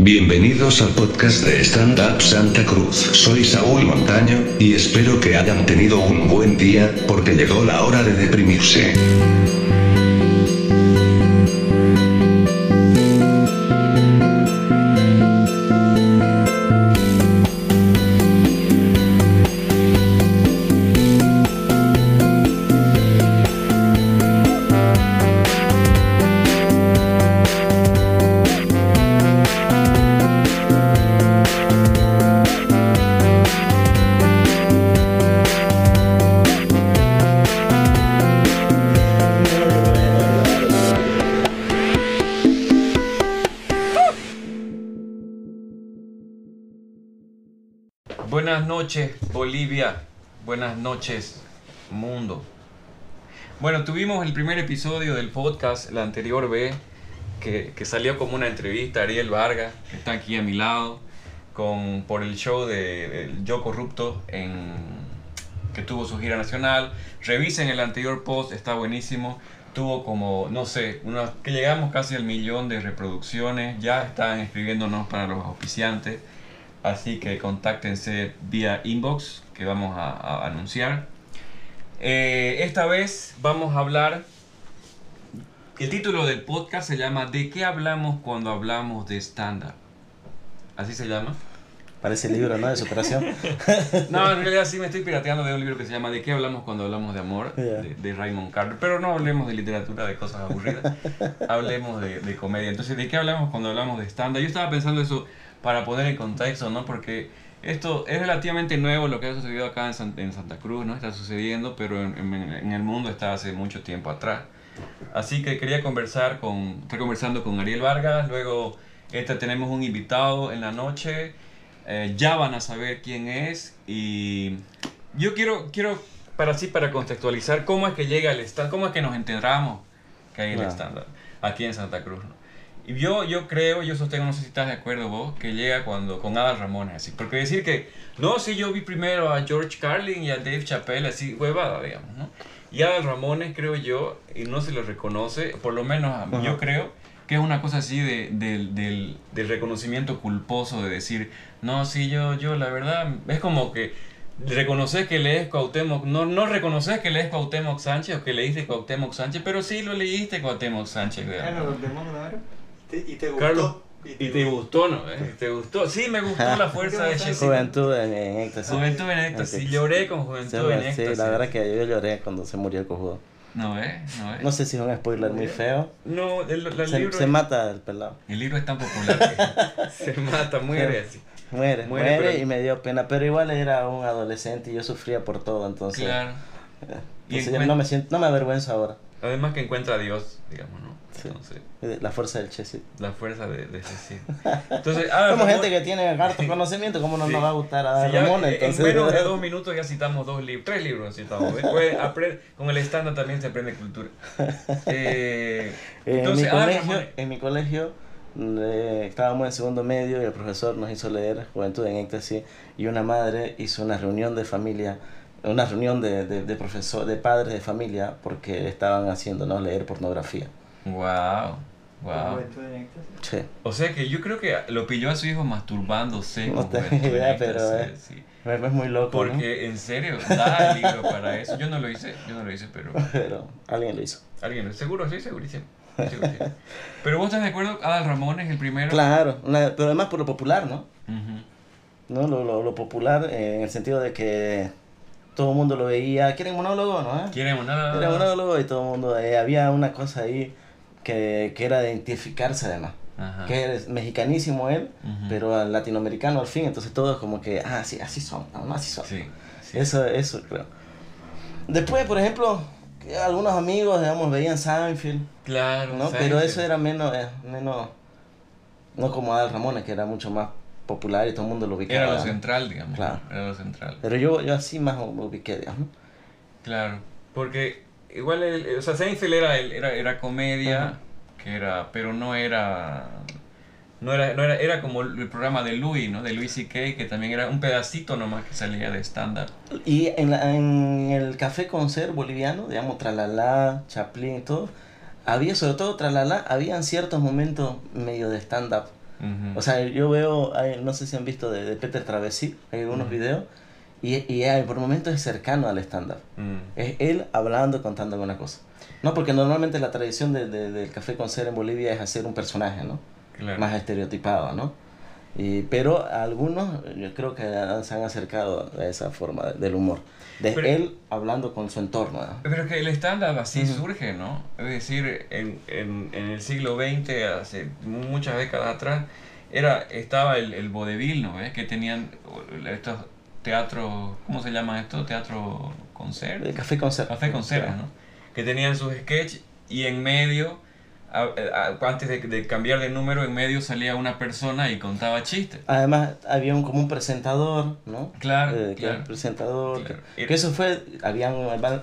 Bienvenidos al podcast de Stand Up Santa Cruz. Soy Saúl Montaño, y espero que hayan tenido un buen día, porque llegó la hora de deprimirse. Buenas noches, mundo. Bueno, tuvimos el primer episodio del podcast, la anterior vez, que, salió como una entrevista Ariel Vargas, está aquí a mi lado, con, por el show de, Yo Corrupto, en, que tuvo su gira nacional. Revisen el anterior post, está buenísimo. Tuvo como, no sé, unos, que llegamos casi al millón de reproducciones. Ya están escribiéndonos para los auspiciantes. Así que contáctense vía inbox que vamos a, a anunciar. Eh, esta vez vamos a hablar. El título del podcast se llama ¿De qué hablamos cuando hablamos de estándar? Así se llama. Parece libro, ¿no? De superación. No, en realidad sí me estoy pirateando de un libro que se llama ¿De qué hablamos cuando hablamos de amor? De, de Raymond Carver. Pero no hablemos de literatura, de cosas aburridas. hablemos de, de comedia. Entonces, ¿de qué hablamos cuando hablamos de estándar? Yo estaba pensando eso para poner en contexto, ¿no? Porque esto es relativamente nuevo lo que ha sucedido acá en, San- en Santa Cruz, ¿no? Está sucediendo, pero en, en- en el mundo está hace mucho tiempo atrás. Así que quería conversar con, estar conversando con Ariel Vargas, luego este, tenemos un invitado en la noche, eh, ya van a saber quién es y yo quiero, quiero para así, para contextualizar cómo es que llega el stand, cómo es que nos enteramos que hay el estándar aquí en Santa Cruz, ¿no? Y yo, yo creo, yo sostengo, no sé si estás de acuerdo vos, que llega cuando con Adal Ramones, así. Porque decir que, no, sí, yo vi primero a George Carlin y a Dave Chappelle, así, huevada, digamos, ¿no? Y Adal Ramones, creo yo, y no se lo reconoce, por lo menos a- Ajá. yo creo que es una cosa así de, del- del, del reconocimiento culposo de decir, no, sí, yo, yo, la verdad, es como que reconoces que lees Cuauhtémoc, no, no reconoces que lees Cuauhtémoc Sánchez o que leíste Cuauhtémoc Sánchez, pero sí lo leíste Cuauhtémoc Sánchez, digamos. Y te gustó. Carlos, Y te gustó, ¿no? ¿Eh? ¿Te gustó? Sí, me gustó la fuerza de Jessica. Juventud en, éxtasis. Juventud en éxtasis. Sí, lloré con Juventud en Sí, éxtasis. la verdad que yo lloré cuando se murió el cojudo. No, ¿eh? No, ¿eh? No sé si es un spoiler muy feo. No, el, el Se, libro, se mata el pelado. el libro es tan popular que se mata, muere así. Muere, Muere, muere, pero- y me dio pena. Pero igual era un adolescente y yo sufría por todo, entonces. Claro. eh, Y yo no me siento, no me avergüenzo ahora. Además que encuentra a Dios, digamos, ¿no? Sí. Entonces, Eh, La fuerza del Chelsea. la fuerza de, de sí. Entonces, ah, Como Ramón- gente que tiene harto conocimiento, ¿cómo no Sí. nos va a gustar a Sí, ya, Ramón? eh, Entonces, En menos de dos minutos ya citamos dos libros, tres libros citamos. con el estándar también se aprende cultura. Eh, En entonces, mi ah, colegio, en mi colegio eh, estábamos en segundo medio y el profesor nos hizo leer Juventud en Éxtasis y una madre hizo una reunión de familia, una reunión de, de, de profesor, de padres de familia porque estaban haciéndonos leer pornografía. Wow, wow. Che, O sea que yo creo que lo pilló a su hijo masturbándose. No tengo idea, pero, eh, sí. es es muy loco, ¿no? Porque en serio, da el libro para eso. Yo no lo hice, yo no lo hice, pero Pero alguien lo hizo. alguien, seguro, sí, segurísimo. segurísimo. Pero vos estás de acuerdo, Adal Ramón es el primero. Claro, pero además por lo popular, ¿no? ¿no? Lo, lo, lo popular eh, en el sentido de que todo el mundo lo veía. ¿Quieren monólogo, no? ¿Quieren nada? Era monólogo y todo el mundo. eh, había una cosa ahí que, que era de identificarse además. Ajá. Que es mexicanísimo él, Ujú. pero latinoamericano al fin. Entonces todos como que, ah, sí, así son, no, así son. Sí, sí. Eso, eso creo. Después, por ejemplo, algunos amigos, digamos, veían Seinfeld, Claro, ¿no? Seinfeld. Pero eso era menos, eh, menos, no como Adal Ramones, que era mucho más popular y todo el mundo lo ubicaba. Era lo central, digamos. Claro. Era lo central. Pero yo, yo así más me ubiqué, digamos. Claro. Porque igual, el, o sea, Seinfeld era, era, era comedia, que era, pero no era, no era, no era, era como el programa de Louis, ¿no? De Louis C.K., que también era un pedacito nomás que salía de estándar. Y en, la- en el café concert boliviano, digamos, Tralala, Chaplin y todo, había, sobre todo Tralala, habían ciertos momentos medio de stand-up. Ujú. O sea, yo veo, no sé si han visto de, de Peter Travesí, hay algunos Ujú. videos, y, y hay- por momentos es cercano al stand-up. Mm. Es él hablando, contando alguna cosa. No, porque normalmente la tradición de- de- del café con ser en Bolivia es hacer un personaje, ¿no? Claro. Más estereotipado, ¿no? Y, pero algunos yo creo que se han acercado a esa forma de- del humor. De Pero- él hablando con su entorno. ¿no? Pero es que el stand-up así Ujú. surge, ¿no? Es decir, en, en, en el siglo XX, hace muchas décadas atrás, era, estaba el, el vodevil, ¿no? ¿Ves? Que tenían estos teatros, ¿cómo se llama esto? Teatro concert. El café con ser. Café con ceras, ¿no? Que tenían sus sketches y en medio, a- a- antes de, de cambiar de número, en medio salía una persona y contaba chistes. Además, había un, como un presentador, ¿no? Claro, Eh, que claro. presentador. Claro. Que, que eso fue, habían,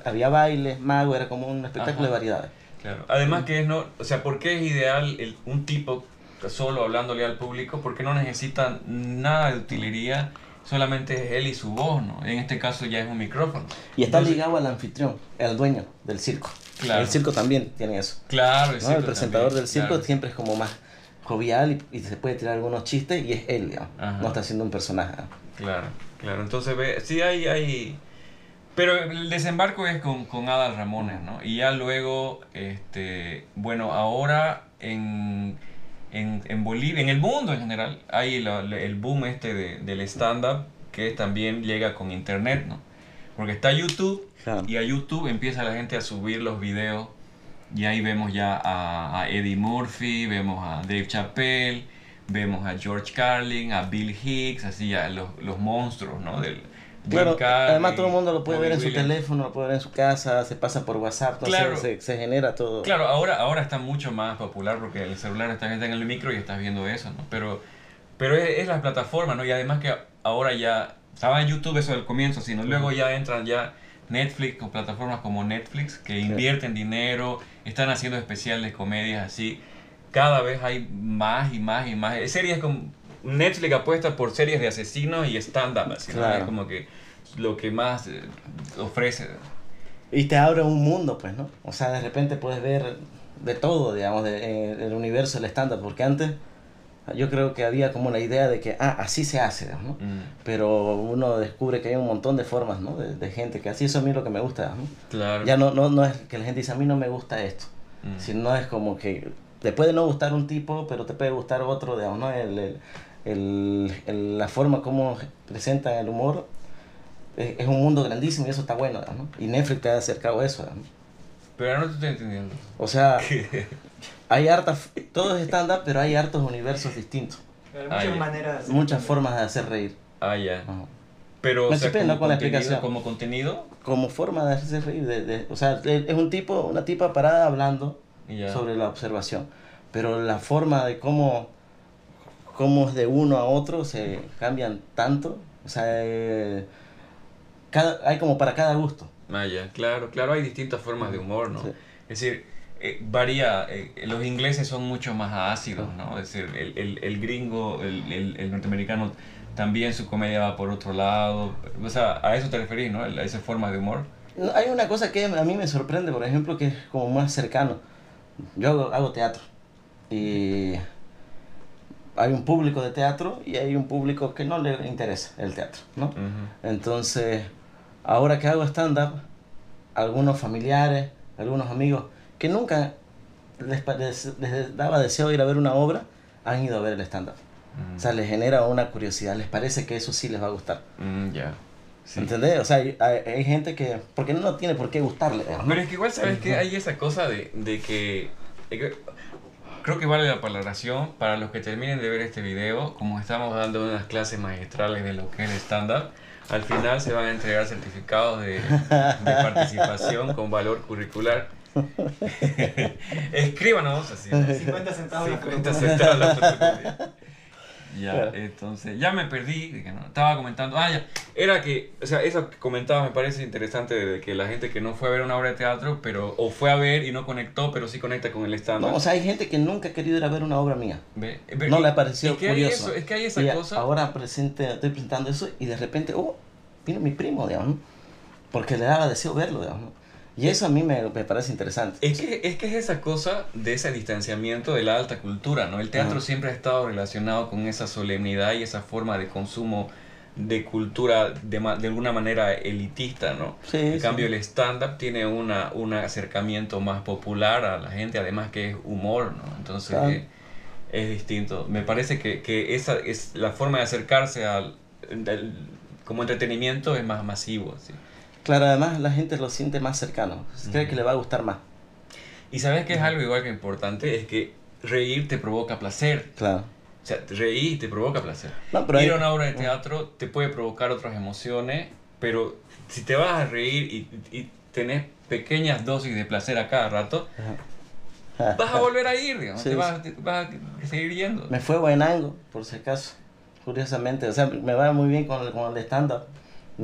había bailes, mago, era como un espectáculo Ajá. de variedades. Claro. Además que es no, o sea, ¿por qué es ideal el- un tipo solo hablándole al público? Porque no necesita nada de utilería, solamente es él y su voz, ¿no? En este caso ya es un micrófono. Y está Entonces- ligado al anfitrión, al dueño del circo. Claro. El circo también tiene eso. Claro, ¿no? circo El presentador también, del circo claro. siempre es como más jovial y, y se puede tirar algunos chistes y es él, digamos. Ajá. No está haciendo un personaje. ¿no? Claro, claro. Entonces, ve, sí hay, hay... Pero el desembarco es con, con Adal Ramones, ¿no? Y ya luego, este, bueno, ahora en, en, en Bolivia, en el mundo en general, hay la- la- el boom este de- del stand-up que también llega con internet, ¿no? Porque está YouTube Claro. y a YouTube empieza la gente a subir los videos y ahí vemos ya a, a Eddie Murphy, vemos a Dave Chappelle, vemos a George Carlin, a Bill Hicks, así ya los, los monstruos, ¿no? Del Claro, además todo el mundo lo puede ver en su teléfono, lo puede ver en su casa, se pasa por WhatsApp, sé, Claro. se, se genera todo. Claro, ahora, ahora está mucho más popular porque el celular está está en el micro y estás viendo eso, ¿no? Pero, pero es, es la plataforma, ¿no? Y además que ahora ya, estaba en YouTube eso del comienzo, sino luego ya entran ya Netflix con plataformas como Netflix que invierten dinero, están haciendo especiales comedias así. Cada vez hay más y más y más. Series como Netflix apuesta por series de asesinos y stand-up. Claro. Es como que lo que más eh, ofrece. Y te abre un mundo, pues, ¿no? O sea, de repente puedes ver de todo, digamos, de, en el universo del stand-up, porque antes yo creo que había como la idea de que, ah, así se hace, ¿no? Mm, Pero uno descubre que hay un montón de formas, ¿no? De, de gente que así, eso a mí es lo que me gusta, ¿no? claro. Ya no, no, no es que la gente dice, a mí no me gusta esto, Mm. sino es como que te puede no gustar un tipo, pero te puede gustar otro, digamos, ¿no? El, el, el- el- la forma como presentan el humor es, es un mundo grandísimo y eso está bueno, ¿no? Y Netflix te ha acercado a eso, digamos. Pero ahora no te estoy entendiendo. O sea, hay hartas, todo es stand-up, pero hay hartos universos distintos, Hay Ah, muchas ya. maneras de hacer muchas comedia. formas de hacer reír. Ah, ya. Ajá. Pero, Me o sea, como, ¿no? con la contenido, explicación. como contenido. Como forma de hacerse reír, de, de- o sea, es un tipo, una tipa parada hablando sobre la observación. Pero la forma de cómo, cómo es de uno a otro se cambian tanto. O sea, eh, cada, hay como para cada gusto. Ah, ya. Claro, claro, hay distintas formas de humor, ¿no? Sí. Es decir, eh, varía. eh, los ingleses son mucho más ácidos, ¿no? Es decir, el, el, el gringo, el, el, el norteamericano, también su comedia va por otro lado. O sea, a eso te referís, ¿no? A esa forma de humor. Hay una cosa que a mí me sorprende, por ejemplo, que es como más cercano. Yo hago, hago teatro y hay un público de teatro y hay un público que no le interesa el teatro, ¿no? Ujú. Entonces, ahora que hago stand-up, algunos familiares, algunos amigos que nunca les, pare- les daba deseo ir a ver una obra, han ido a ver el stand-up. Mm. O sea, les genera una curiosidad, les parece que eso sí les va a gustar. Mm, ya. Sí. ¿Entendés? O sea, hay, hay- gente que... Porque no tiene por qué gustarle. ¿no? Pero es que igual, ¿sabes que Hay esa cosa de, de de que- Creo que vale la palabración para los que terminen de ver este video, como estamos dando unas clases magistrales de lo que es el stand-up, al final se van a entregar certificados de, de participación con valor curricular. Escríbanos así. ¿no? 50 centavos la 50 fotocopia. centavos. Ya, entonces, ya me perdí, de que no, estaba comentando, ah, ya, era que, o sea, eso que comentabas me parece interesante de que la gente que no fue a ver una obra de teatro, pero, o fue a ver y no conectó, pero sí conecta con el stand No, o sea, hay gente que nunca ha querido ir a ver una obra mía. Ve, No y- le ha parecido es que hay curioso. eso, es que hay esa Y cosa, Ahora presente, estoy presentando eso y de repente, oh, vino mi primo, digamos, ¿no? porque le daba deseo verlo, digamos. ¿no? Y eso a mí me, me parece interesante. Es que, es que es esa cosa de ese distanciamiento de la alta cultura, ¿no? El teatro siempre ha estado relacionado con esa solemnidad y esa forma de consumo de cultura de, ma- de alguna manera elitista, ¿no? Sí, En sí. cambio, el stand-up tiene una, un acercamiento más popular a la gente, además que es humor, ¿no? Entonces Claro. eh, es distinto. Me parece que, que esa es la forma de acercarse al, del- como entretenimiento es más masivo, ¿sí? Claro, además la gente lo siente más cercano. Cree Ujú. que le va a gustar más. Y sabes que es algo igual que importante, es que reír te provoca placer. Claro. O sea, reír y te provoca placer. No, pero Ir a una obra de teatro te puede provocar otras emociones, pero si te vas a reír y, y tenés pequeñas dosis de placer a cada rato, Ajá. vas a volver a ir, digamos, Sí, te vas, te vas a seguir yendo. Me fue buenango, por si acaso. Curiosamente, o sea, me va muy bien con el, con el stand-up.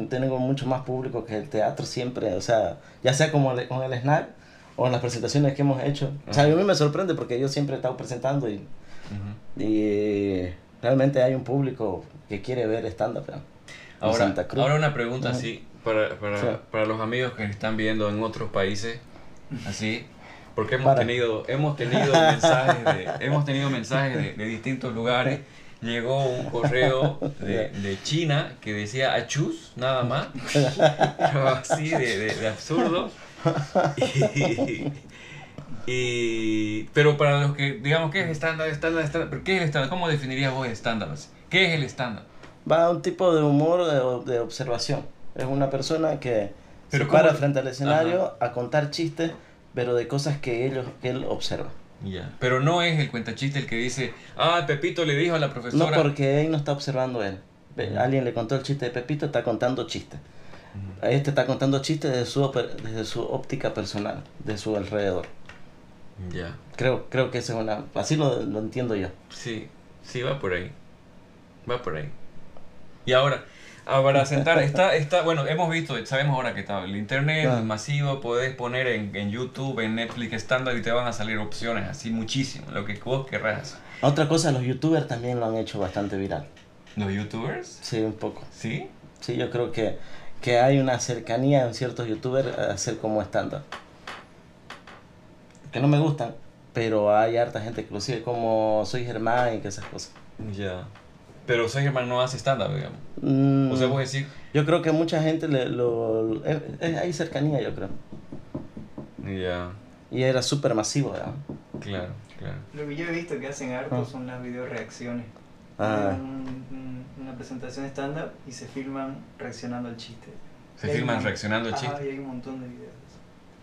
Tengo mucho más público que el teatro siempre, o sea, ya sea como con el snack o en las presentaciones que hemos hecho. O sea, a mí me sorprende porque yo siempre he estado presentando y, Ujú. y realmente hay un público que quiere ver stand-up Ahora, Santa Cruz. ahora una pregunta Ujú. así, para, para, Sí. para los amigos que están viendo en otros países, así, porque hemos Para. tenido, hemos tenido mensajes de, hemos tenido mensajes de, de distintos lugares. Llegó un correo de, de China que decía achus, nada más, pero así de, de, de absurdo. Y, y- pero para los que, digamos, ¿qué es estándar, estándar, estándar? ¿Pero ¿Qué es el estándar? ¿Cómo definirías vos estándar? ¿Qué es el estándar? Va a un tipo de humor de, de observación. Es una persona que Pero se ¿cómo- para frente al escenario a contar chistes, pero de cosas que, ellos, que él observa. Ya. Pero no es el cuentachiste el que dice, ah, Pepito le dijo a la No profesora. porque él no está observando él. Alguien le contó el chiste de Pepito, está contando chistes. Ujú. Este está contando chistes desde su, oper- desde su óptica personal, de su alrededor. Ya. Creo, creo que eso es una... Así lo, lo entiendo yo. Sí, sí, va por ahí. Va por ahí. Y ahora, ah, para sentar, está, está, bueno, hemos visto, sabemos ahora que está el internet Ah. masivo, podés poner en, en YouTube, en Netflix estándar y te van a salir opciones así muchísimo, lo que vos querrás. Otra cosa, los youtubers también lo han hecho bastante viral. ¿Los youtubers? Sí, un poco. ¿Sí? Sí, yo creo que, que hay una cercanía en ciertos youtubers a hacer como estándar. Que no me gustan, pero hay harta gente que lo sigue como Soy Germán y que esas cosas. Ya. Pero soy hermano no hace estándar, digamos. Mm, O sea, vos decís, Yo creo que mucha gente le, lo... eh, eh, hay cercanía, yo creo. ya, Y era súper masivo, ¿verdad? claro, claro. Lo que yo he visto que hacen harto Ah. son las video reacciones. Ah. una presentación estándar y se filman reaccionando al chiste. Se Y filman un- reaccionando al chiste. y hay un montón de videos.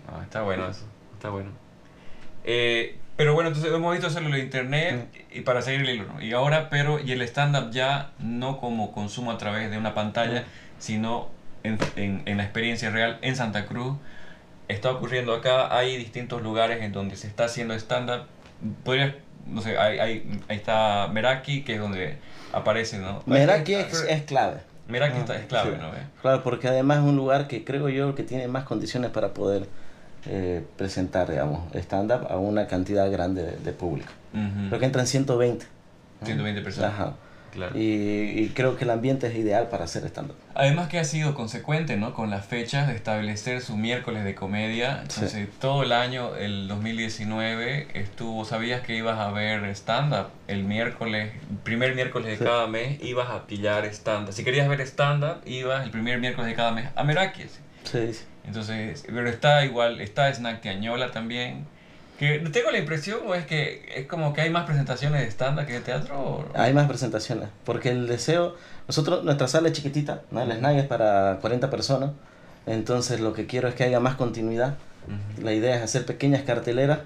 Ah, está bueno eso, está bueno. Eh, pero bueno, entonces hemos visto solo el internet y para seguir el hilo. Y ahora, pero, y el stand-up ya no como consumo a través de una pantalla, sino en, en, en la experiencia real en Santa Cruz. Está ocurriendo acá, hay distintos lugares en donde se está haciendo stand-up. Podrías, no sé, hay, hay- ahí está Meraki, que es donde aparece, ¿no? Meraki es, es clave. Meraki está- es clave, Sí. ¿no? Claro, porque además es un lugar que creo yo que tiene más condiciones para poder eh, presentar, digamos, stand-up a una cantidad grande de, de público. Ujú. Creo que entran 120. ¿no? 120 personas. Ajá. Claro. Y, y creo que el ambiente es ideal para hacer stand-up. Además que ha sido consecuente, ¿no? Con las fechas de establecer su miércoles de comedia. Entonces, Sí. todo el año, el 2019, estuvo, sabías que ibas a ver stand-up el miércoles, el primer miércoles de Sí. cada mes, ibas a pillar stand-up. Si querías ver stand-up, ibas el primer miércoles de cada mes a Meraki. Sí, sí. Entonces, pero está igual, está Snack Tiañola también. Que tengo la impresión, o es que es como que hay más presentaciones de stand-up que de teatro. o- Hay más presentaciones. Porque el deseo, nosotros, nuestra sala es chiquitita, ¿no? el snack es para 40 personas. Entonces lo que quiero es que haya más continuidad. Ujú. La idea es hacer pequeñas carteleras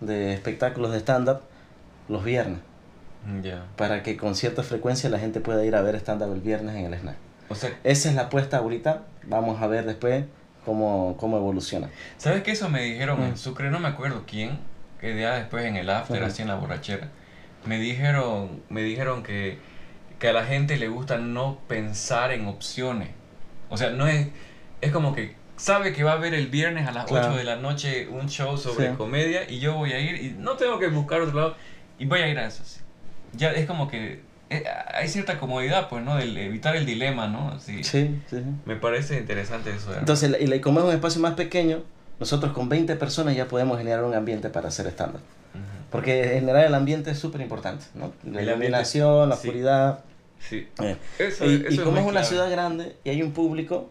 de espectáculos de stand-up los viernes. Ya. Para que con cierta frecuencia la gente pueda ir a ver stand-up el viernes en el snack. O sea, Esa es la apuesta ahorita. Vamos a ver después cómo, cómo evoluciona. ¿Sabes que eso me dijeron en Mm. Sucre? No me acuerdo quién, que ya después en el after, Ujú. así en la borrachera. Me dijeron, me dijeron que, que a la gente le gusta no pensar en opciones. O sea, no es, es como que sabe que va a haber el viernes a las Claro. 8 de la noche un show sobre Sí. comedia y yo voy a ir y no tengo que buscar otro lado y voy a ir a eso. sí. Ya es como que eh, hay cierta comodidad, pues, ¿no? Del evitar el dilema, ¿no? Sí. Sí, sí. sí. Me parece interesante eso. de- Entonces, la- y la- y como es un espacio más pequeño, nosotros con 20 personas ya podemos generar un ambiente para hacer stand-up. Ujú. Porque generar el ambiente es súper importante, ¿no? La El iluminación, la sí. oscuridad. Sí. eh. Eso- y eso y como es una clave. ciudad grande y hay un público,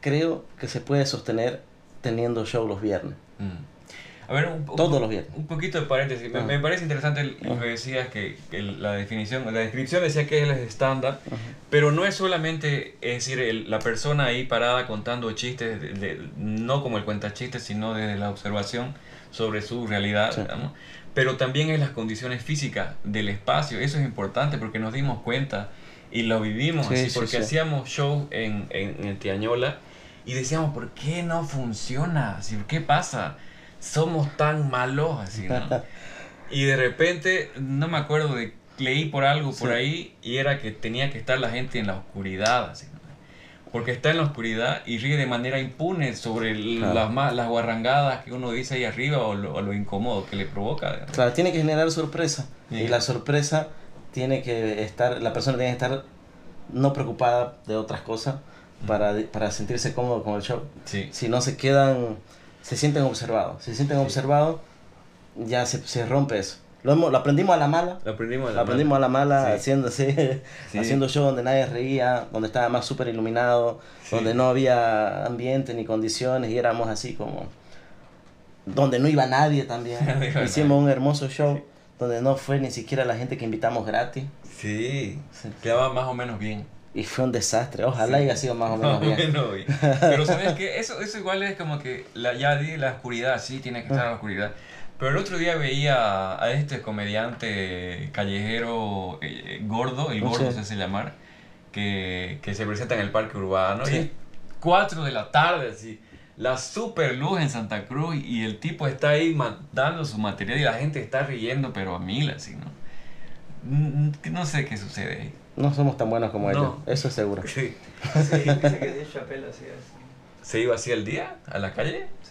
creo que se puede sostener teniendo show los viernes. Mm. A ver, un, un- Todos los viernes. Un poquito de paréntesis. Me, Ajá. me parece interesante el- lo que decías, que, que la definición, la descripción decía que es el stand-up, pero no es solamente, es decir, el- la persona ahí parada contando chistes, de- de- no como el cuenta chistes, sino desde la observación sobre su realidad, Sí. ¿no? pero también es las condiciones físicas del espacio. Eso es importante porque nos dimos cuenta y lo vivimos Sí, así, sí, porque hacíamos show en, en, en Tiañola y decíamos, ¿por qué no funciona? ¿Qué pasa? Somos tan malos así, ¿no? Y de repente, no me acuerdo de, leí por algo por Sí. ahí y era que tenía que estar la gente en la oscuridad, así, ¿no? Porque está en la oscuridad y ríe de manera impune sobre Claro. las, las guarrangadas que uno dice ahí arriba o lo, o lo incómodo que le provoca. Claro, tiene que generar sorpresa. Sí. Y la sorpresa tiene que estar, la persona tiene que estar no preocupada de otras cosas para, para sentirse cómodo con el show. Sí. Si no se quedan, se sienten observados. Se sienten Sí. observados, ya se, se rompe eso. Lo, hemos- lo aprendimos a la mala. Lo aprendimos a Lo la aprendimos a la mala Sí. haciendo, así, Sí. haciendo show donde nadie reía, donde estaba más súper iluminado, Sí. donde no había ambiente ni condiciones y éramos así como... Donde no iba nadie también. No Hicimos nadie. un hermoso show donde no fue ni siquiera la gente que invitamos gratis. Sí, Sí. quedaba más o menos bien. Y fue un desastre. Ojalá Sí. haya sido más o menos bien. menos bien. Pero sabes que eso, eso igual es como que la, ya di la oscuridad, sí, tiene que estar en la oscuridad. Pero el otro día veía a este comediante callejero eh, gordo, el gordo Sí. se hace llamar, que, que se presenta en el parque urbano. Sí. Y es 4 de la tarde, así. La super luz en Santa Cruz y el tipo está ahí dando su material y la gente está riendo, pero a mil, así, ¿no? Mm, No sé qué sucede ahí. No somos tan buenos como No. ellos. Eso es seguro. Sí. Sí, dice que Dave Chappelle hacía eso. ¿Se iba así al día? ¿A la calle? Sí.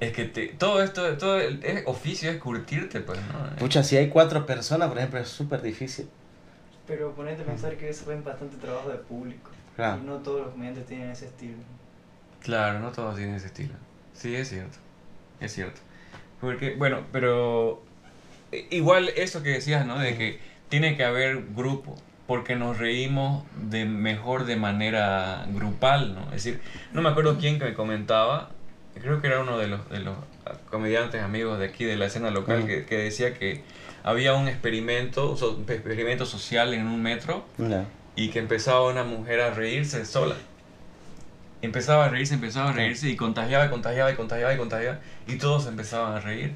Es que te- todo esto, todo el es oficio es curtirte, pues, ¿no? Pucha, si hay cuatro personas, por ejemplo, es súper difícil. Pero ponete a pensar que eso es bastante trabajo de público. Claro. Y no todos los comediantes tienen ese estilo. Claro, no todos tienen ese estilo. Sí, es cierto. Es cierto. Porque, bueno, pero igual eso que decías, ¿no? De que tiene que haber grupo, porque nos reímos de mejor de manera grupal, ¿no? Es decir, no me acuerdo quién que me comentaba, creo que era uno de los, de los comediantes amigos de aquí de la escena local que, que decía que había un experimento, so- un experimento social en un metro y que empezaba una mujer a reírse sola. Empezaba a reírse, empezaba a reírse y contagiaba, contagiaba, y contagiaba, y contagiaba, y todos empezaban a reír.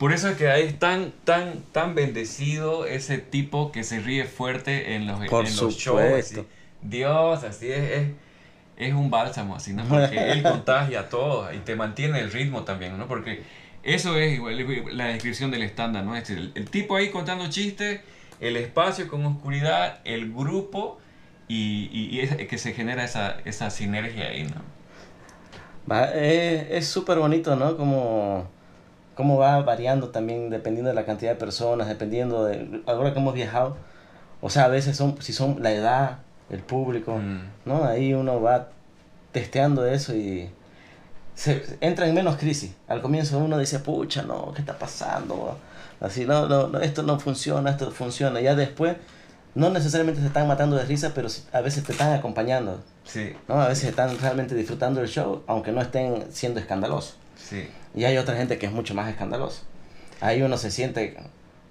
Por eso es que ahí es tan, tan, tan bendecido ese tipo que se ríe fuerte en los, Por en los shows. así. Dios, así es, es, es un bálsamo, así, ¿no? Porque él contagia a todos y te mantiene el ritmo también, ¿no? Porque eso es igual, la descripción del estándar, ¿no? Es el, el tipo ahí contando chistes, el espacio con oscuridad, el grupo y, y, y es que se genera esa, esa sinergia ahí, ¿no? Es súper bonito, ¿no? Como, como va variando también dependiendo de la cantidad de personas, dependiendo de... Ahora que hemos viajado, o sea, a veces son, si son la edad, el público, Mm. ¿no? Ahí uno va testeando eso y se entra en menos crisis. Al comienzo uno dice, pucha, no, ¿qué está pasando? Así, no, no, no, esto no funciona, esto funciona. Ya después, no necesariamente se están matando de risa, pero a veces te están acompañando. Sí, ¿no? A veces están realmente disfrutando del show, aunque no estén siendo escandalosos. sí. Y hay otra gente que es mucho más escandalosa. Ahí uno se siente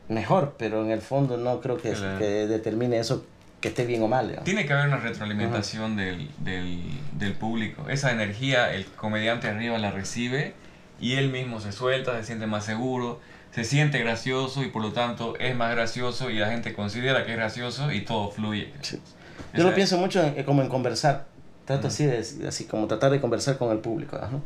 mejor, pero en el fondo no creo que, Claro. que determine eso que esté bien o mal. Tiene que haber una retroalimentación del, del, del público. Esa energía el comediante arriba la recibe y él mismo se suelta, se siente más seguro, se siente gracioso y por lo tanto es más gracioso y la gente considera que es gracioso y todo fluye. Sí. Yo lo pienso mucho en- como en conversar. Trato Ujú. así, de, así como tratar de conversar con el público. ¿no?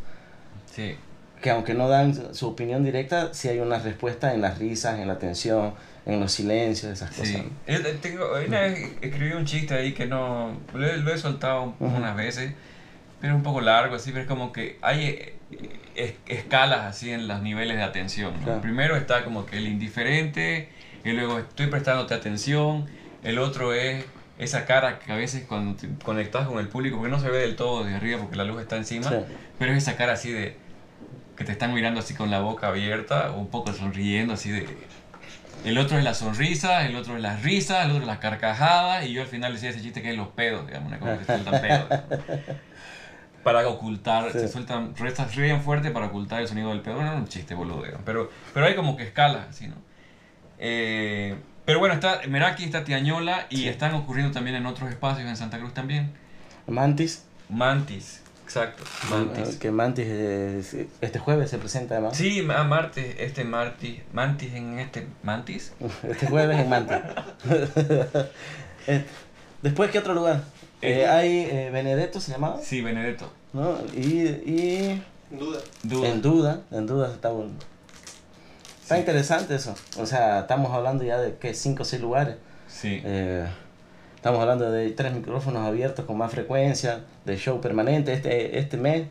Sí, Que aunque no dan su opinión directa, sí hay una respuesta en las risas, en la tensión, en los silencios, esas cosas. sí. Eh, eh, Tengo, una vez escribí un chiste ahí que no... Lo he, lo he soltado Ujú. unas veces, pero es un poco largo, así, pero es como que hay eh, es- escalas así en los niveles de atención. ¿no? Claro. Primero está como que el indiferente, y luego estoy prestándote atención, el otro es esa cara que a veces cuando te conectas con el público, porque no se ve del todo desde arriba porque la luz está encima, Sí. pero es esa cara así de que te están mirando así con la boca abierta, un poco sonriendo, así de... El otro es la sonrisa, el otro es la risa, el otro es la carcajada, y yo al final decía ese chiste que es los pedos, digamos, una cosa que sueltan pedos. Para ocultar, se sueltan, restas ríen fuerte para ocultar el sonido del pedo. No, no un chiste boludo, digamos, pero, pero hay como que escala, así, ¿no? Eh, pero bueno, está Meraki, está Tiañola, y Sí. están ocurriendo también en otros espacios en Santa Cruz también. Mantis, Mantis, exacto, Mantis. que Mantis eh, este jueves se presenta además. Sí, a Martes, este Martis, Mantis en este, ¿Mantis? Este jueves en Mantis. Eh, Después, ¿qué otro lugar? Eh, Eh, hay eh, Benedetto, se llamaba, Sí, Benedetto. ¿no? Y, y Duda. Duda. en duda, en duda está un... Está Sí. interesante eso. O sea, estamos hablando ya de que 5 o 6 lugares. Sí. Eh, estamos hablando de tres micrófonos abiertos con más frecuencia, de show permanente. Este, este mes,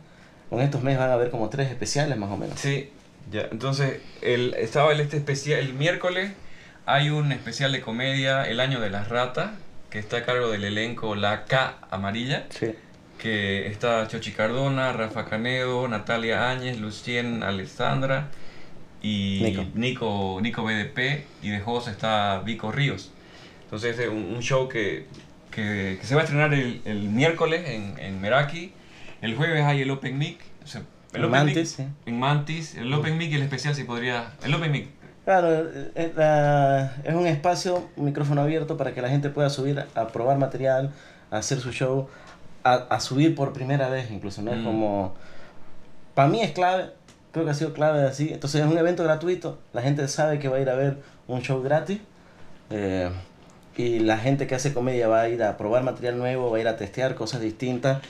con estos meses van a haber como tres especiales más o menos. Sí, ya. Entonces, el, estaba el este especial, el miércoles hay un especial de comedia, El Año de las Ratas, que está a cargo del elenco La K Amarilla, Sí. que está Chochi Cardona, Rafa Canedo, Natalia Áñez, Lucien Alessandra y Nico. Nico, Nico BDP, y de host está Vico Ríos. Entonces, es un, un show que, que, que se va a estrenar el, el miércoles en, en Meraki. El jueves hay el Open Mic. o sea, el En Open Mantis, Mic- sí. en Mantis, el Open Mic y el especial si podría... El Open Mic, Claro, eh, la- es un espacio, un micrófono abierto para que la gente pueda subir a probar material, a hacer su show, a, a subir por primera vez incluso, ¿no? Es Mm. como... Para mí es clave, creo que ha sido clave así. Entonces es un evento gratuito, la gente sabe que va a ir a ver un show gratis. eh, y la gente que hace comedia va a ir a probar material nuevo, va a ir a testear cosas distintas.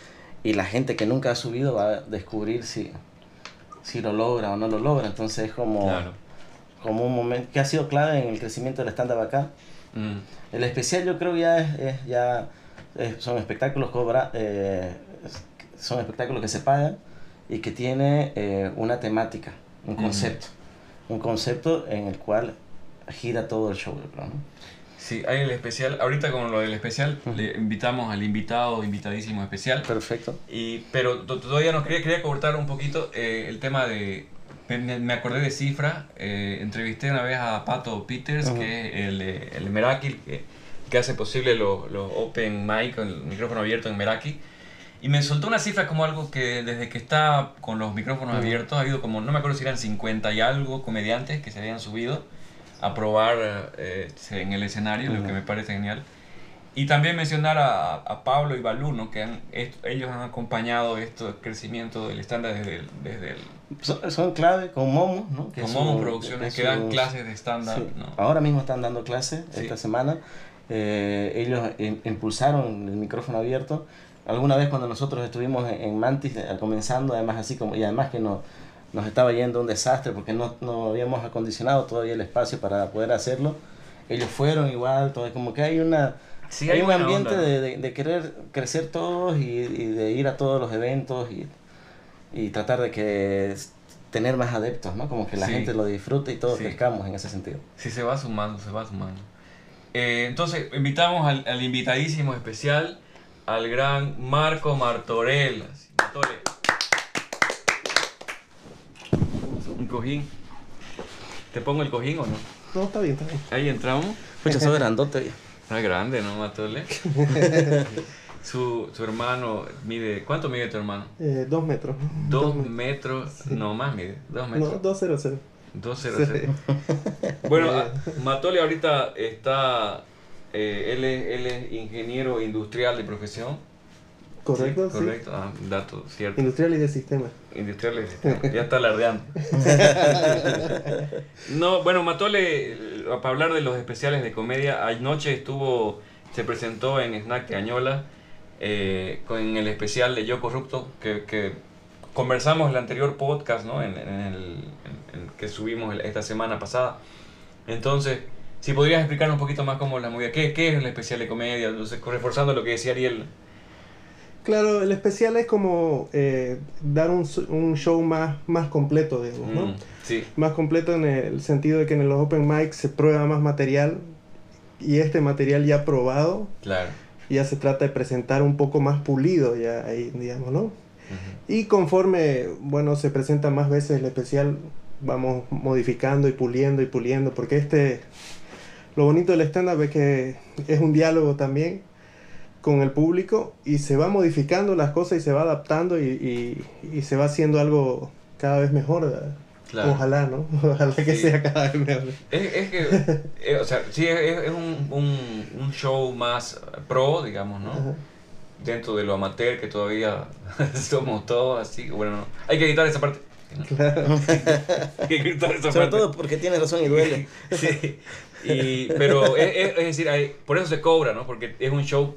Y la gente que nunca ha subido va a descubrir si, si lo logra o no lo logra. Entonces es como claro. como un momento que ha sido clave en el crecimiento del stand-up acá. Mm, El especial yo creo ya es, es- ya es- son espectáculos cobra, eh, son espectáculos que se pagan y que tiene eh, una temática, un Ujú. concepto, un concepto en el cual gira todo el show, ¿no? Sí, hay el especial. Ahorita con lo del especial, le invitamos al invitado, invitadísimo especial. Perfecto. Y, pero to- todavía nos quería, quería cortar un poquito eh, el tema de... Me, me acordé de cifra. eh, entrevisté una vez a Pato Peters, Ujú. que es el, eh, el Meraki, que, que hace posible los los open mic, el micrófono abierto en Meraki. Y me soltó una cifra como algo que desde que está con los micrófonos Ujú. abiertos ha habido como, no me acuerdo si eran 50 y algo comediantes que se habían subido a probar eh, en el escenario, lo Ujú. que me parece genial. Y también mencionar a, a Pablo y Balú, ¿no? que han, est- ellos han acompañado este crecimiento del estándar desde el, desde el, Son, son clave con Momo, ¿no? Que con Momo su- Producciones, es que dan clases de estándar. Sí, ¿no? Ahora mismo están dando clases Sí. esta semana. Eh, ellos im- impulsaron el micrófono abierto. Alguna vez cuando nosotros estuvimos en, en Mantis eh, comenzando, además así como y además que nos, nos estaba yendo un desastre porque no, no habíamos acondicionado todavía el espacio para poder hacerlo. Ellos fueron igual, todo como que hay una Sí, hay un ambiente de, de, de querer crecer todos y, y de ir a todos los eventos y, y tratar de que tener más adeptos, ¿no? Como que la Sí. gente lo disfrute y todos Sí. crezcamos en ese sentido. Sí, se va sumando, se va sumando. Eh, entonces, invitamos al, al invitadísimo especial, al gran Marco Martorell. Martorell. Un cojín. ¿Te pongo el cojín o no? No, está bien, está bien. Ahí entramos. Pucha, soy grandote. Está grande, ¿no, Martorell? su, su hermano mide... ¿Cuánto mide tu hermano? Eh, dos metros. Dos metros. metros, no más mide, dos No, metros. dos cero cero. 200. Bueno, a- Matoli ahorita está, eh, él, es, él es ingeniero industrial de profesión. Correcto, sí. Correcto, ah, dato cierto. Industrial y de sistema. Industrial de sistema. Ya está alardeando. No, bueno, Matole, eh, para hablar de los especiales de comedia, anoche estuvo, se presentó en Snack de Añola eh, con el especial de Yo Corrupto, que, que conversamos en el anterior podcast, ¿no? En, en el en- en que subimos esta semana pasada. Entonces, si podrías explicar un poquito más cómo la movida, ¿qué, qué es el especial de comedia? Entonces, reforzando lo que decía Ariel. Claro, el especial es como eh, dar un, un show más, más completo, digamos, ¿no? Mm, sí, Más completo en el sentido de que en los open mics se prueba más material y este material ya probado claro. ya se trata de presentar un poco más pulido ya ahí, digamos, ¿no? Y conforme, bueno, se presenta más veces el especial, vamos modificando y puliendo y puliendo, porque este, lo bonito del stand-up es que es un diálogo también con el público y se va modificando las cosas y se va adaptando y, y, y se va haciendo algo cada vez mejor. ¿verdad? Claro. Ojalá, ¿no? Ojalá que Sí. sea cada vez mejor. Es, es que, eh, o sea, sí, es, es un, un, un show más pro, digamos, ¿no? Ajá. Dentro de lo amateur que todavía somos todos así. Bueno, no. hay que editar esa parte. Claro. Hay que editar esa Sobre parte. todo porque tienes razón y duele. Sí. Y, pero es, es- es decir, hay, por eso se cobra, ¿no? Porque es un show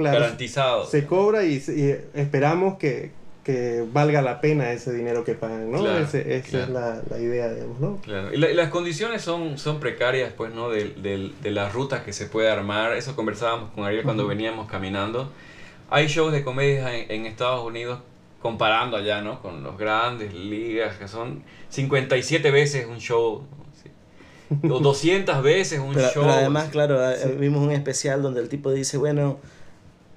Claro. garantizado. Se cobra y, y esperamos que, que valga la pena ese dinero que pagan, ¿no? Claro, Ese- esa claro. es la, la idea, digamos, ¿no? Claro. Y, la- y las condiciones son, son precarias, pues, ¿no? De, de- de las rutas que se puede armar. Eso conversábamos con Ariel cuando Ujú. veníamos caminando. Hay shows de comedia en, en Estados Unidos, comparando allá, ¿no? Con los grandes ligas, que son 57 veces un show. ¿sí? O 200 veces un Pero, show. pero además, claro, Sí. vimos un especial donde el tipo dice, bueno,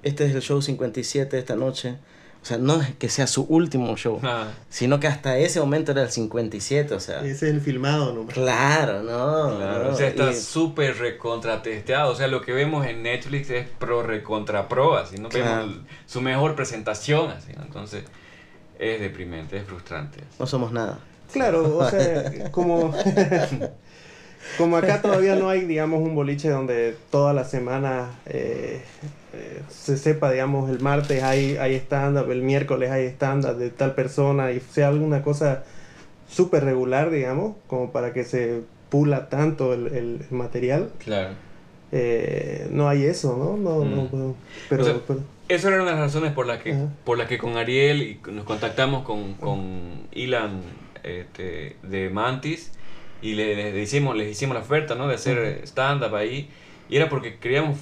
este es el show 57 de esta noche. O sea, no es que sea su último show, Ah, sino que hasta ese momento era el 57, o sea. Ese es el filmado nomás. Claro, no. claro, no, o sea, está y- súper recontratesteado. O sea, lo que vemos en Netflix es pro recontra pro, así, ¿no? Claro. Vemos su mejor presentación, así, ¿no? Entonces, es deprimente, es frustrante. no somos nada. Claro, o sea, como, como acá todavía no hay, digamos, un boliche donde toda la semana eh, eh, se sepa, digamos, el martes hay, hay stand-up, el miércoles hay stand-up de tal persona y sea alguna cosa súper regular, digamos, como para que se pula tanto el, el- material. Claro. Eh, no hay eso, ¿no? no, Mm. no, pero, O sea, pero- Esa era una de las razones por las que, Ajá. por las que con Ariel y nos contactamos con, con Ilan este, de Mantis y le, le hicimos, les hicimos la oferta ¿no? de hacer stand-up ahí. Y era porque queríamos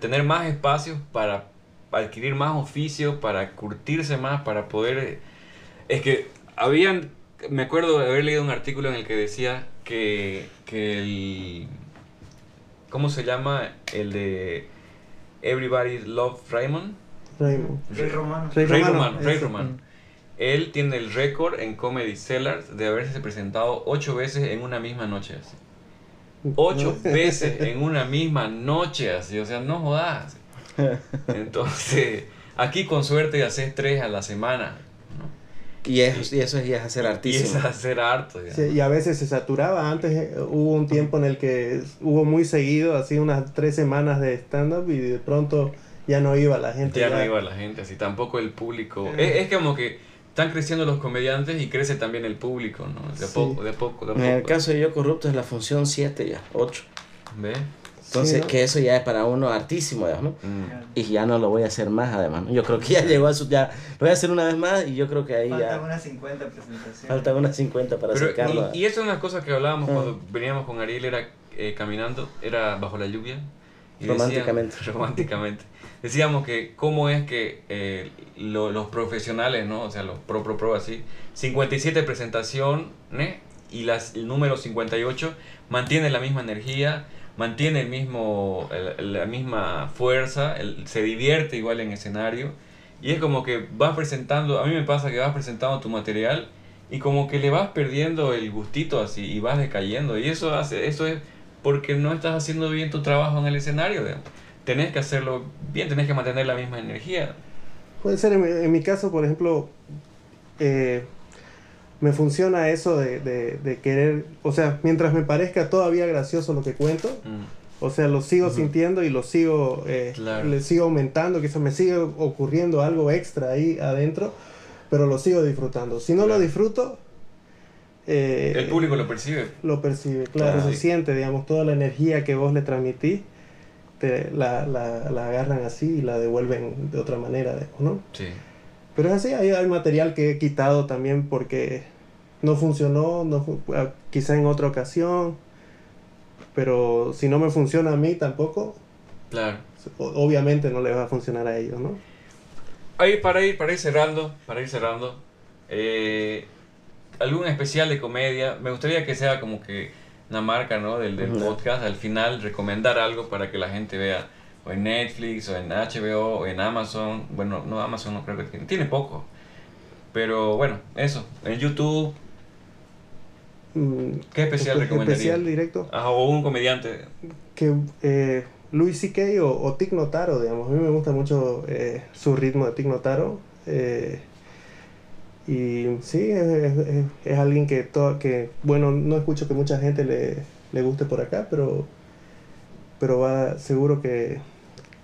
tener más espacios para adquirir más oficios, para curtirse más, para poder... Es que habían... Me acuerdo de haber leído un artículo en el que decía que, que el... ¿Cómo se llama? El de Everybody Love Raymond. Raymond. Rey Romano. Rey Rey Romano, Romano, Rey ese. Romano. Él tiene el récord en Comedy Sellers de haberse presentado ocho veces en una misma noche. así. Ocho veces en una misma noche, así. O sea, no jodas. Entonces, aquí con suerte haces tres a la semana. ¿no? Y, es, y eso es, hacer Y artísimo. es hacer harto. Sí, y a veces se saturaba. Antes eh, hubo un tiempo en el que hubo muy seguido, así unas tres semanas de stand-up y de pronto ya no iba la gente. Ya no iba la gente, así tampoco el público. Es, es como que están creciendo los comediantes y crece también el público, ¿no? De a Sí. poco, de a poco, de a En el poco. caso de Yo Corrupto es la función 7 ya, 8. ¿Ve? Entonces, Sí, ¿no? que eso ya es para uno artísimo, ¿no? Mm. Y ya no lo voy a hacer más, además. ¿no? Yo creo que ya llegó a su. Ya, lo voy a hacer una vez más y yo creo que ahí Faltan ya. unas 50 presentaciones. Faltan unas 50 para Pero, sacarlo. y, y eso es una cosa que hablábamos Ah. cuando veníamos con Ariel, era eh, caminando, era bajo la lluvia. y Románticamente. románticamente. Decíamos que cómo es que eh, lo- los profesionales, ¿no? O sea, los pro, pro, pro, así, 57 presentaciones y el número 58 mantiene la misma energía, mantiene el mismo, la misma fuerza, se divierte igual en escenario. Y es como que vas presentando, a mí me pasa que vas presentando tu material y como que le vas perdiendo el gustito así y vas decayendo. Y eso hace, eso es porque no estás haciendo bien tu trabajo en el escenario. Tenés que hacerlo bien, tenés que mantener la misma energía. Puede ser, en, mi- en mi caso, por ejemplo, eh, me funciona eso de, de- de querer, o sea, mientras me parezca todavía gracioso lo que cuento, Mm, o sea, lo sigo Ujú. sintiendo y lo sigo, eh, Claro. le sigo aumentando, que se me sigue ocurriendo algo extra ahí adentro, pero lo sigo disfrutando. Si no Claro. lo disfruto, eh, El público lo percibe. lo percibe, claro, Claro. se siente, digamos, toda la energía que vos le transmitís, te, la, la, la agarran así y la devuelven de otra manera, ¿no? Sí. Pero es así, hay, hay material que he quitado también porque no funcionó, no quizá en otra ocasión, pero si no me funciona a mí tampoco, Claro. obviamente no le va a funcionar a ellos, ¿no? Ahí para ir, para ir cerrando, para ir cerrando, eh, algún especial de comedia, me gustaría que sea como que una marca, ¿no? Del, del podcast, al final recomendar algo para que la gente vea, o en Netflix, o en HBO, o en Amazon, bueno, no Amazon no creo que tiene, tiene poco, Pero bueno, eso. En YouTube, Mm, ¿qué especial espe- recomendaría? Especial directo. O un comediante. que eh, Louis C.K. o, o Tig Notaro, digamos. A mí me gusta mucho eh, su ritmo de Tig Notaro. eh, y sí, es, es- es- alguien que, to- que, bueno, no escucho que mucha gente le, le guste por acá, pero, pero va seguro que,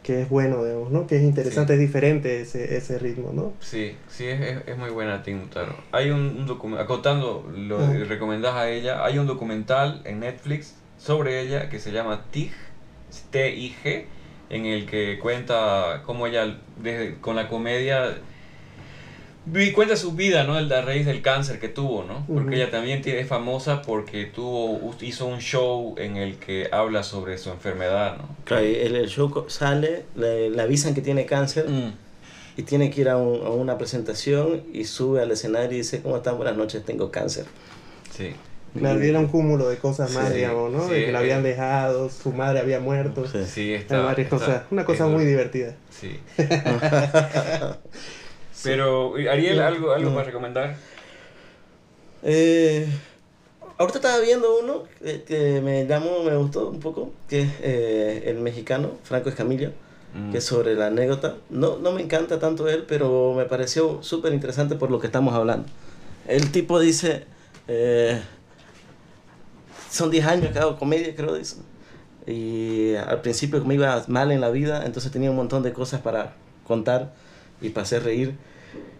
que es bueno, digamos, ¿no? Que es interesante, es diferente ese, ese ritmo, ¿no? Sí, sí, es, es, es muy buena Tim Notaro. Hay un, un documental, acotando lo que recomendás a ella, hay un documental en Netflix sobre ella que se llama TIG, T-I-G, en el que cuenta cómo ella, desde, con la comedia, vi- cuenta su vida, ¿no? La raíz del cáncer que tuvo, ¿no? Porque Ujú. ella también tiene, es famosa porque tuvo, hizo un show en el que habla sobre su enfermedad, ¿no? Claro, y el, el show sale, le, le avisan que tiene cáncer Mm, y tiene que ir a, un- a una presentación y sube al escenario y dice, ¿cómo están? Buenas noches, tengo cáncer. sí. Claro, y era un cúmulo de cosas más, Sí, digamos, ¿no? sí, de que la habían dejado, su madre había muerto. Sí. Sí, está, varias está- cosas, una cosa muy divertida. Sí. Pero, Ariel, ¿algo, algo para recomendar? Eh, ahorita estaba viendo uno que, que me llamó, me gustó un poco, que es eh, el mexicano, Franco Escamilla, Mm. que es sobre la anécdota. No, no me encanta tanto él, pero me pareció súper interesante por lo que estamos hablando. El tipo dice, eh, son 10 años que hago comedia, creo, dice. Y al principio me iba mal en la vida, entonces tenía un montón de cosas para contar y para hacer reír.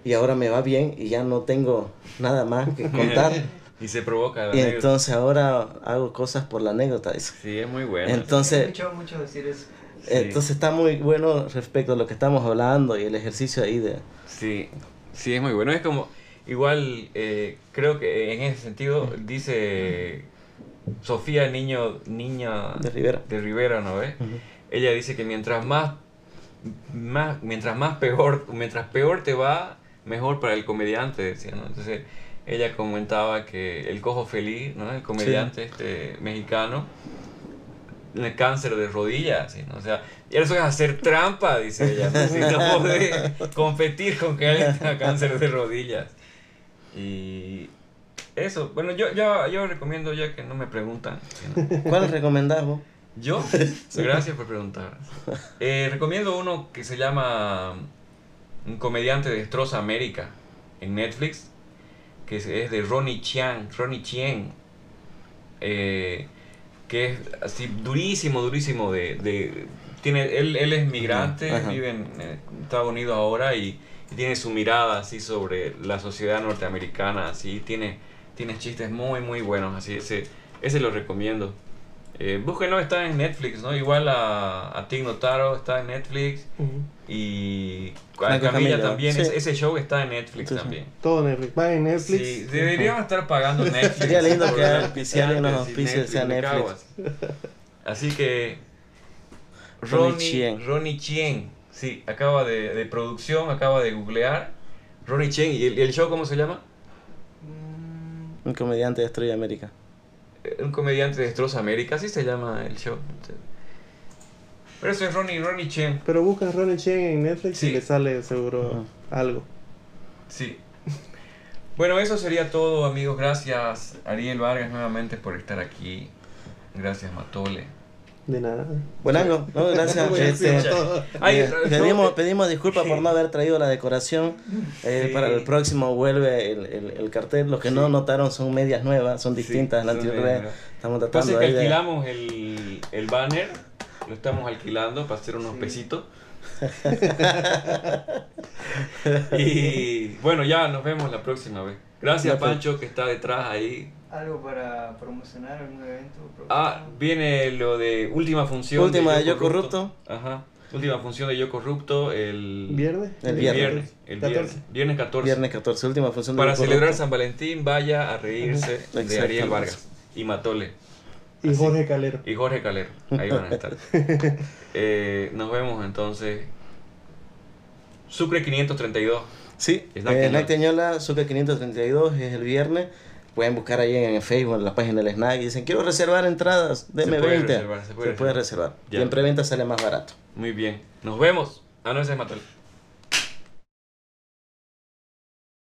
Y ahora me va bien y ya no tengo nada más que contar. y se provoca la y anécdota. entonces ahora hago cosas por la anécdota. dice. Sí, es muy bueno. Entonces- He escuchado mucho decir eso. Sí. Entonces está muy bueno respecto a lo que estamos hablando y el ejercicio ahí de... Sí, sí, es muy bueno. Es como, igual, eh, creo que en ese sentido dice Sofía Niño, niña De Rivera. de Rivera, ¿no ves? Ella dice que mientras más, más, mientras más peor, mientras peor te va, mejor para el comediante, decía, ¿no? Entonces, ella comentaba que el cojo feliz, ¿no? El comediante este mexicano, el cáncer de rodillas, ¿sí? ¿no? O sea, y eso es hacer trampa, dice ella, ¿no? Si no podés competir con que alguien tenga cáncer de rodillas. Y eso, bueno, yo, yo, yo recomiendo ya que no me preguntan. sino- ¿Cuál recomendás vos? ¿Yo? Gracias por preguntar. Eh, recomiendo uno que se llama Un comediante destroza América en Netflix, que es, de Ronnie Chiang, Ronnie Chien, eh, que es así durísimo, durísimo de... de- tiene, él, él es migrante, Ajá. vive en Estados Unidos ahora y, y tiene su mirada así sobre la sociedad norteamericana, así tiene, tiene chistes muy muy buenos, así ese, ese lo recomiendo. Eh, búsquenlo, está en Netflix, ¿no? Igual a, a Tig Notaro está en Netflix Ujú. y a Camilla, también, sí. ese, ese show está en Netflix Sí, sí. también. Todo Netflix. Va en Netflix. Sí, deberíamos estar pagando Netflix. Sería lindo que por- auspiciaran Sí, auspicios sea Netflix. Así que Ronnie Ronnie Chien. Ronnie Chien, sí, acaba de, de producción, acaba de googlear. Ronnie Chien, ¿y el, el show cómo se llama? Un comediante destruye América. Un comediante destroza América, así se llama el show. Pero eso es Ronnie, Ronnie Chien. Pero buscas Ronnie Chen en Netflix Sí. y le sale seguro algo. Sí. Bueno, eso sería todo, amigos. Gracias, Ariel Vargas, nuevamente por estar aquí. Gracias, Matole. De nada. Bueno, ¿no? Gracias. Este. Ay, eh, no, pedimos, pedimos disculpas por no haber traído la decoración. Eh, Sí. Para el próximo vuelve el, el, el cartel. Los que no Sí. notaron son medias nuevas, son Sí, distintas. Estamos tratando que ahí de... alquilamos el, el banner, lo estamos alquilando para hacer unos Sí. pesitos. y bueno, ya nos vemos la próxima vez. Gracias, pues. Pancho, que está detrás ahí. ¿Algo para promocionar algún evento? Ah, viene lo de última función. Última de Yo Corrupto. Ajá. Última función de Yo Corrupto el ¿Viernes? El el viernes. viernes. El 14. viernes. Viernes 14. Viernes 14, última función de Para Grupo celebrar Rojo. San Valentín, vaya a reírse de. Ariel Vargas y Matole Y Así. Jorge Calero. y Jorge Calero. Ahí van a estar. Eh, nos vemos entonces. Sucre 532. Sí, Snack eh, Teñola. Snack Teñola, Zucca 532 es el viernes. Pueden buscar ahí en Facebook, en la página del Snack y dicen, quiero reservar entradas, deme puede 20. reservar, se puede se puede reservar. reservar. Y en preventa sale más barato. Muy bien. Nos vemos. Ah, no, ese es Matole.